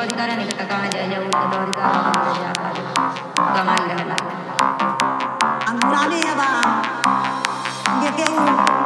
रोज़गार निकलता कहाँ जाए जाओ रोज़गार कमाई रहना अंगुराने अब बेटे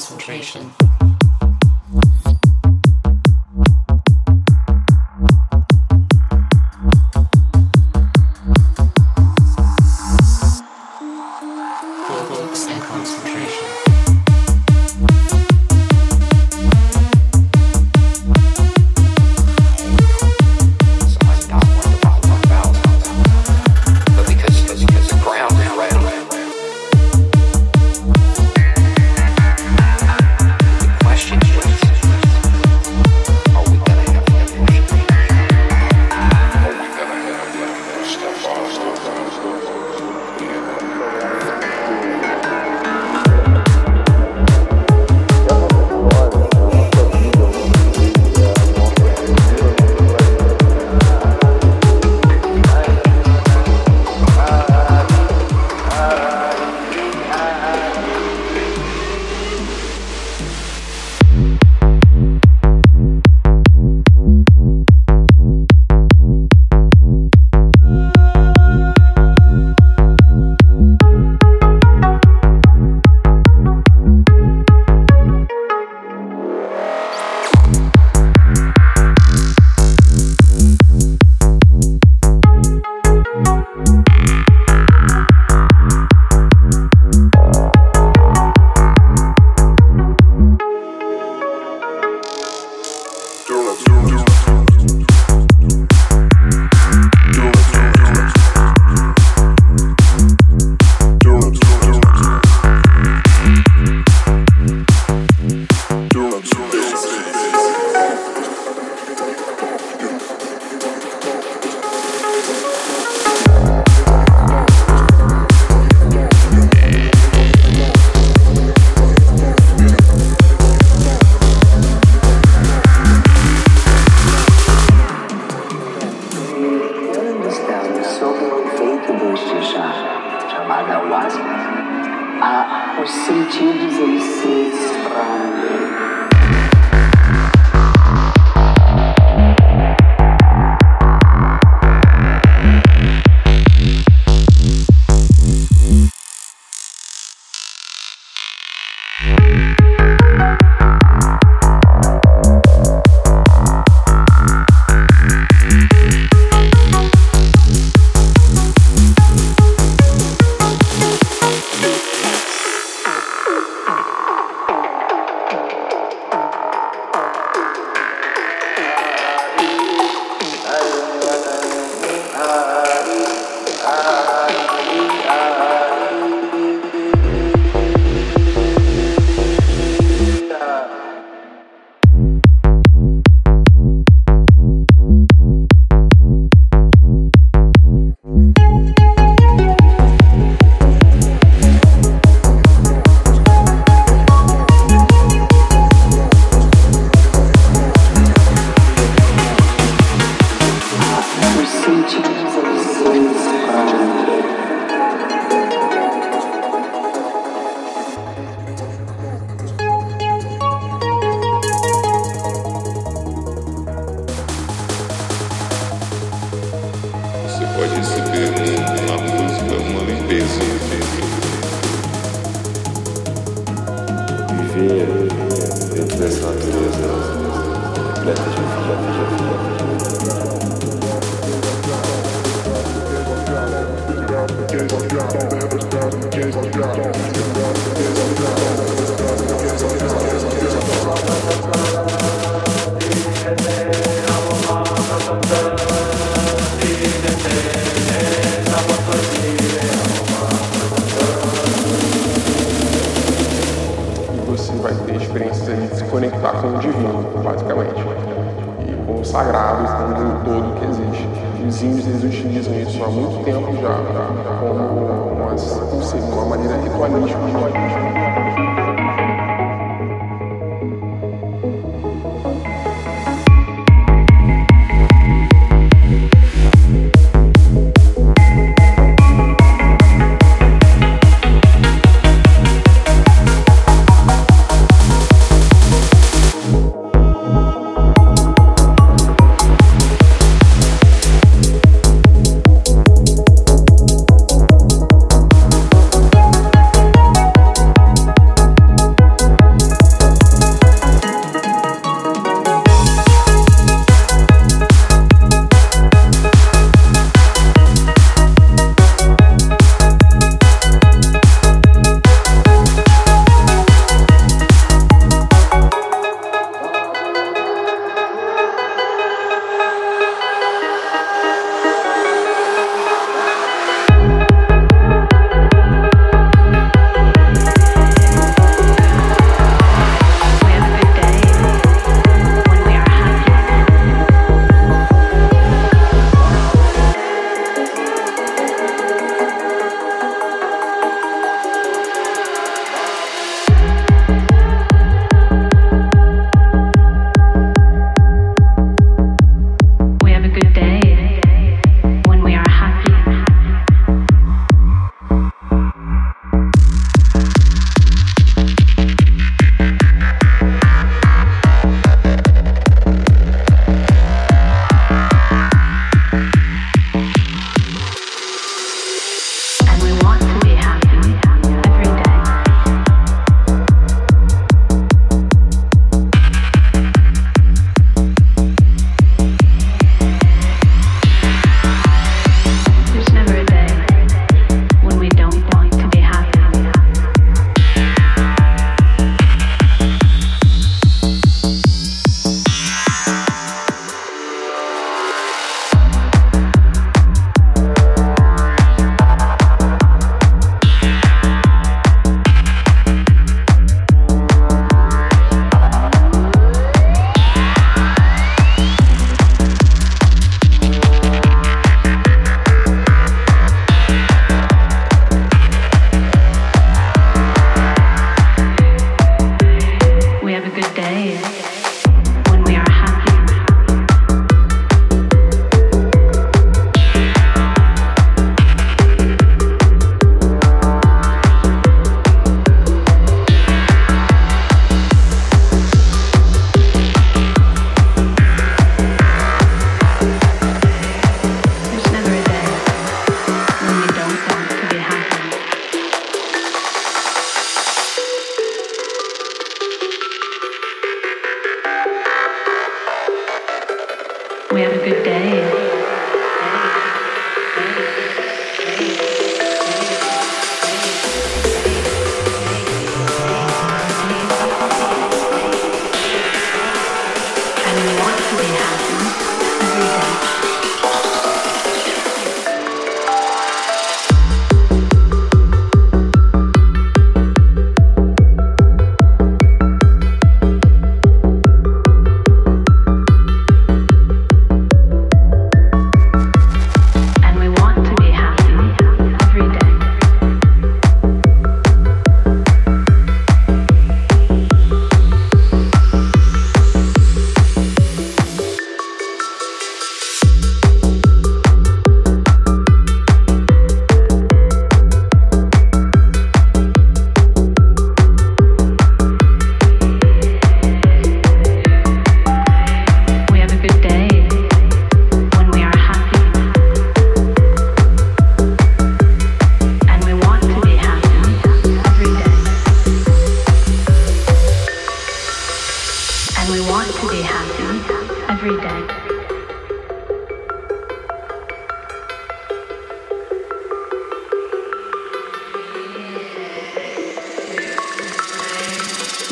concentration. concentration.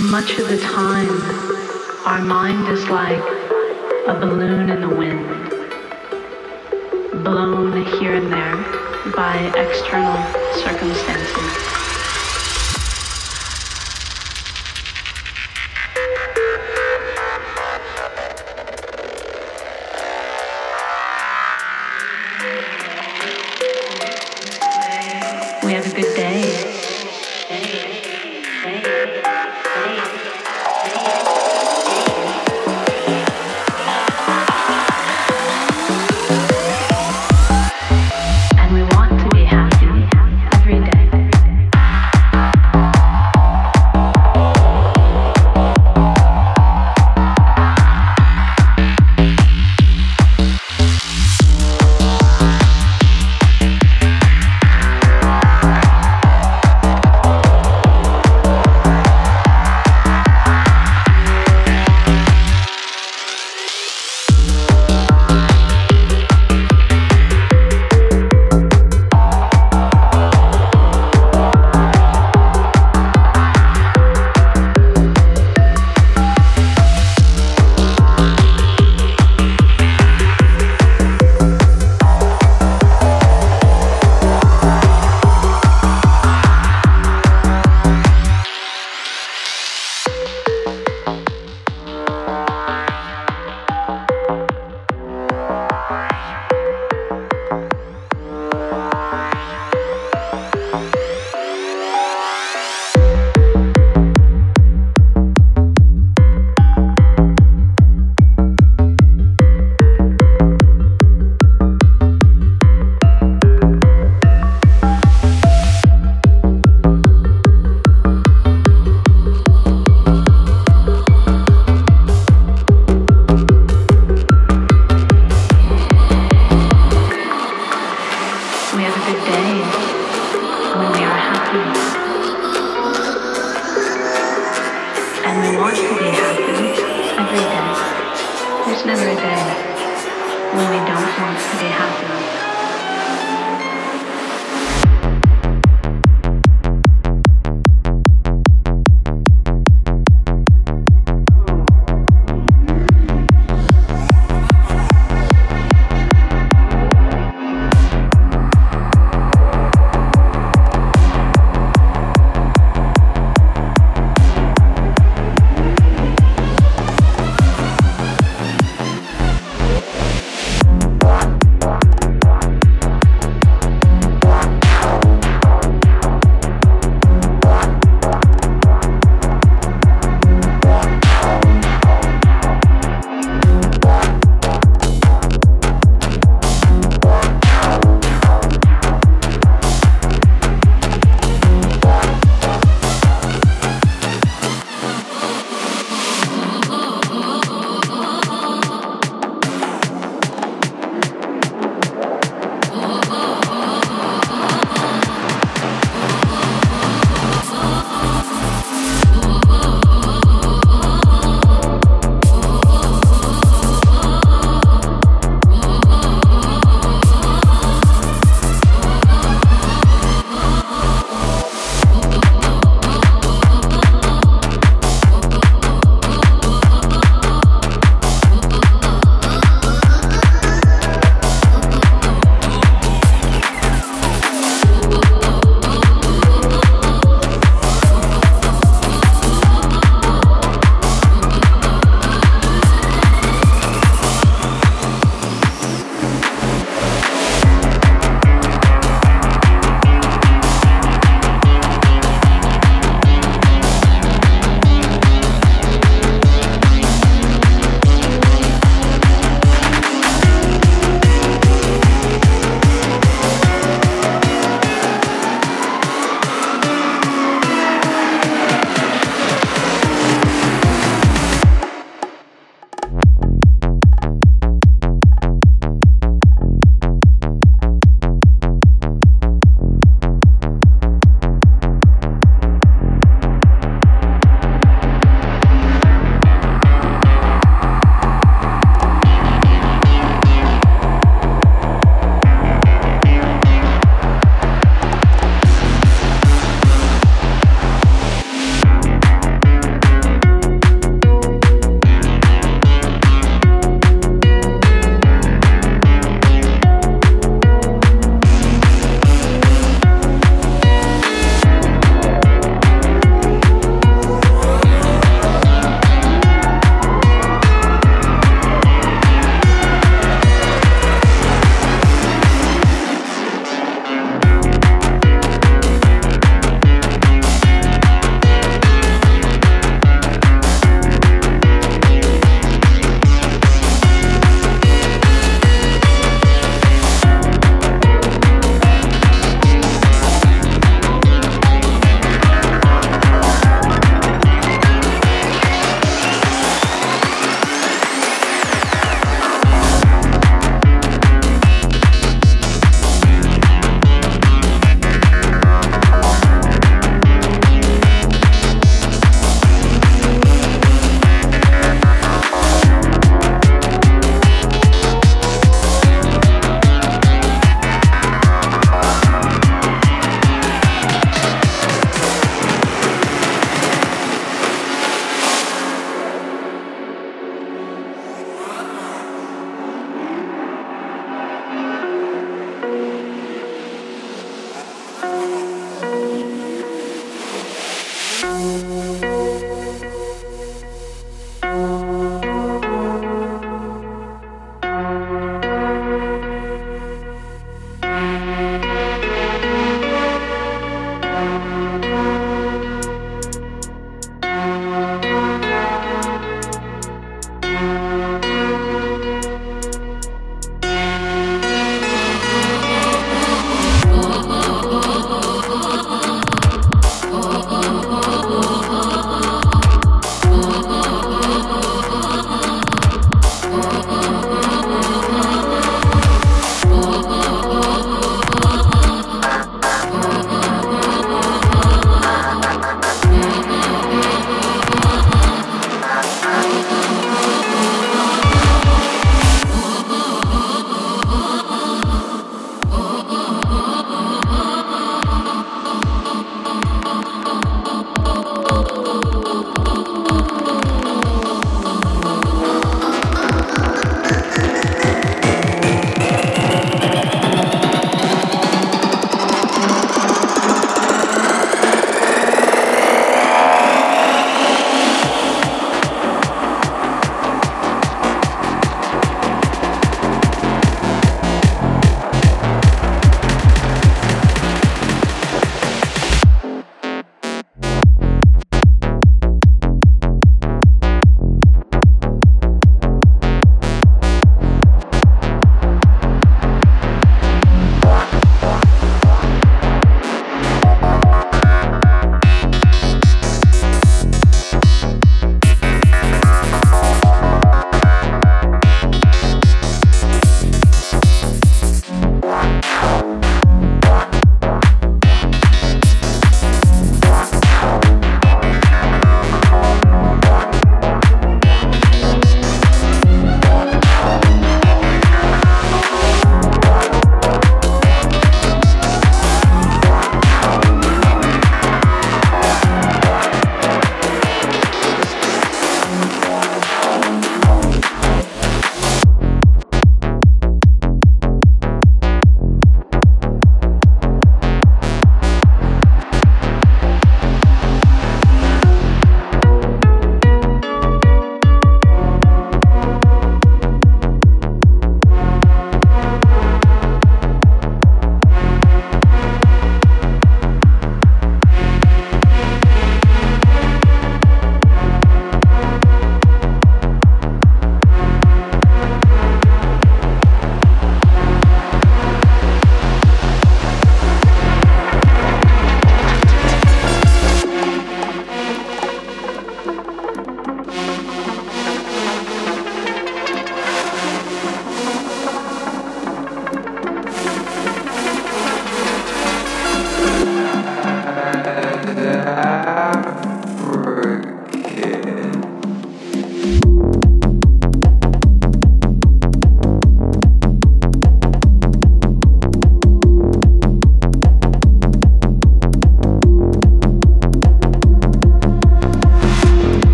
Much of the time, our mind is like a balloon in the wind, blown here and there by external circumstances.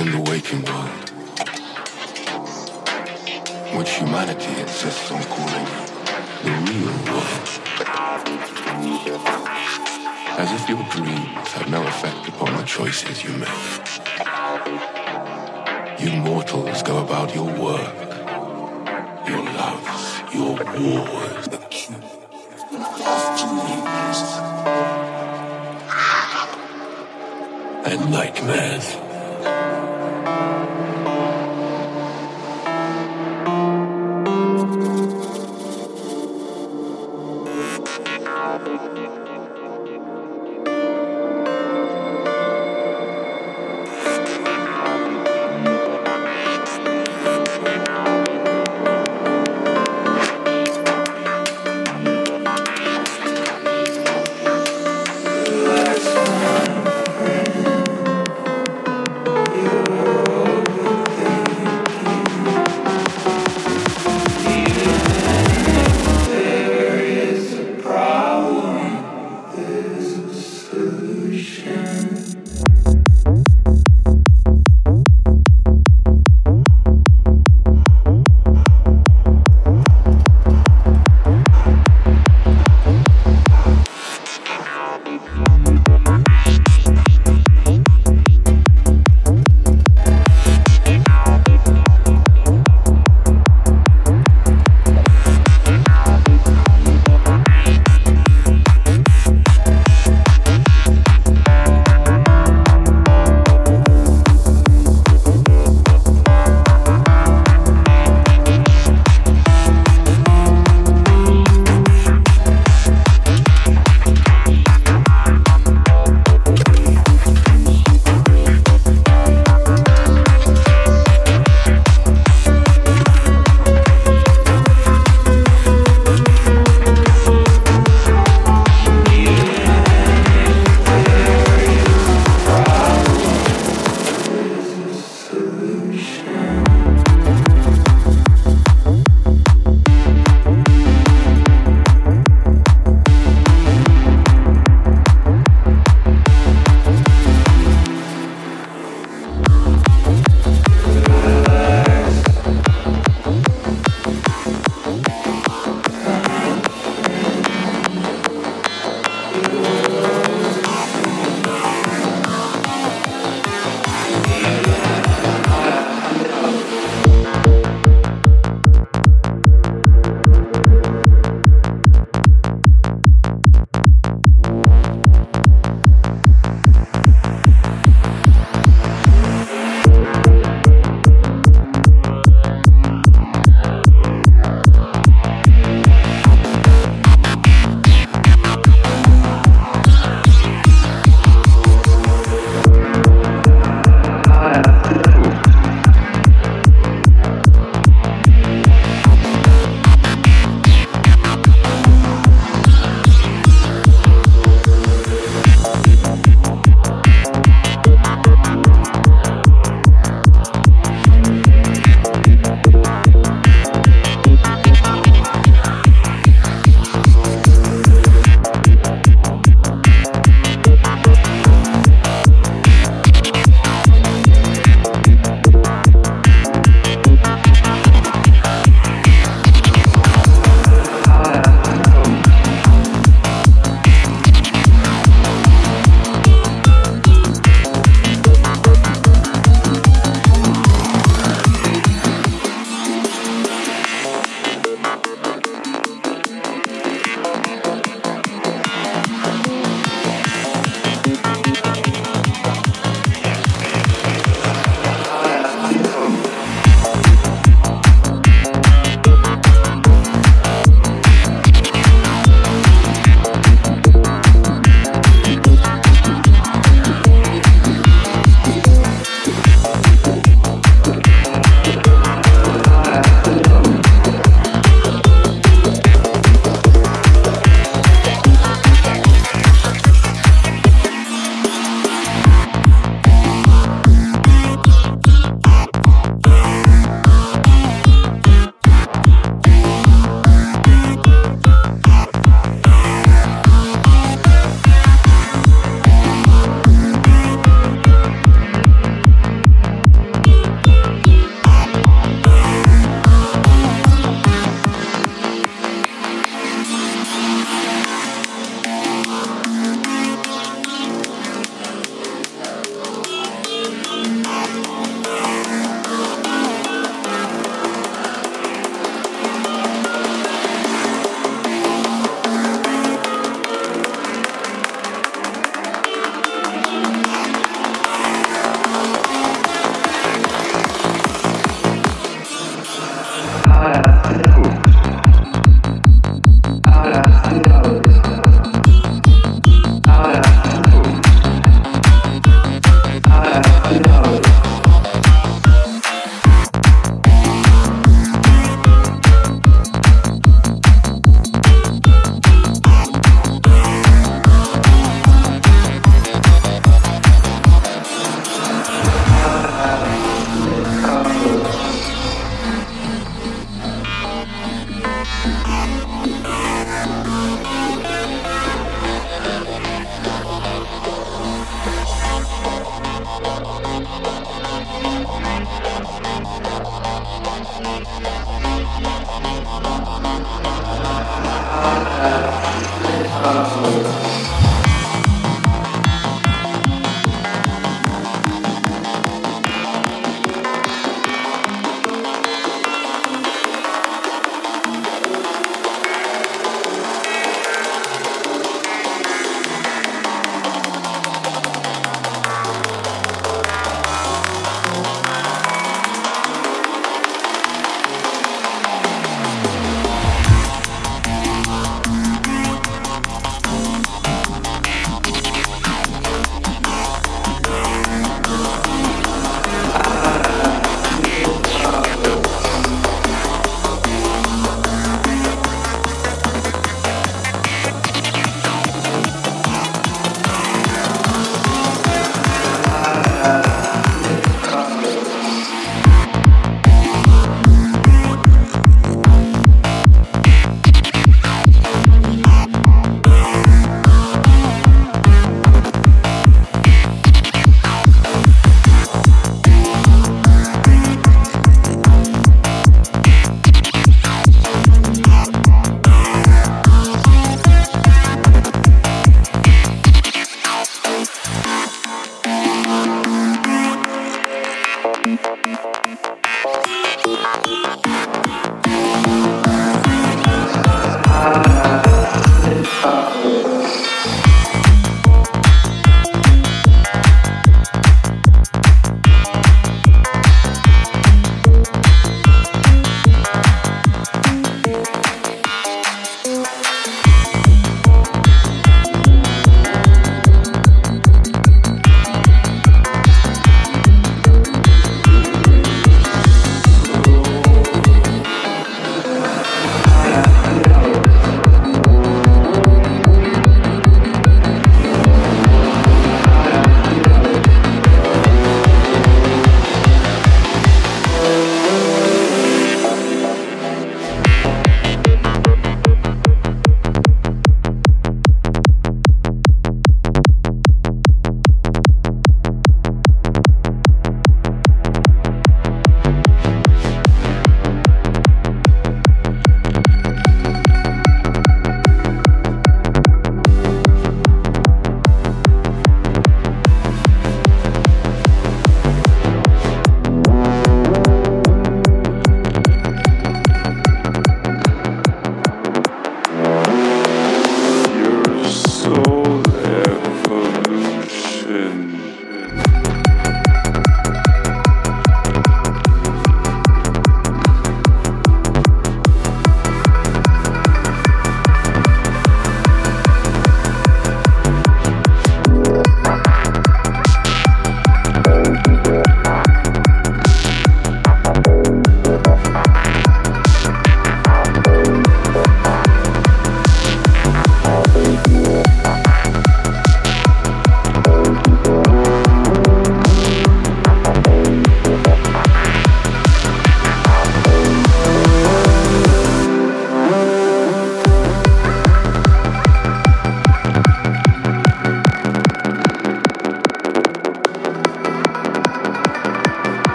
In the waking world, which humanity insists on calling the real world. As if your dreams have no effect upon the choices you make. You mortals go about your work, your loves, your wars. And nightmares.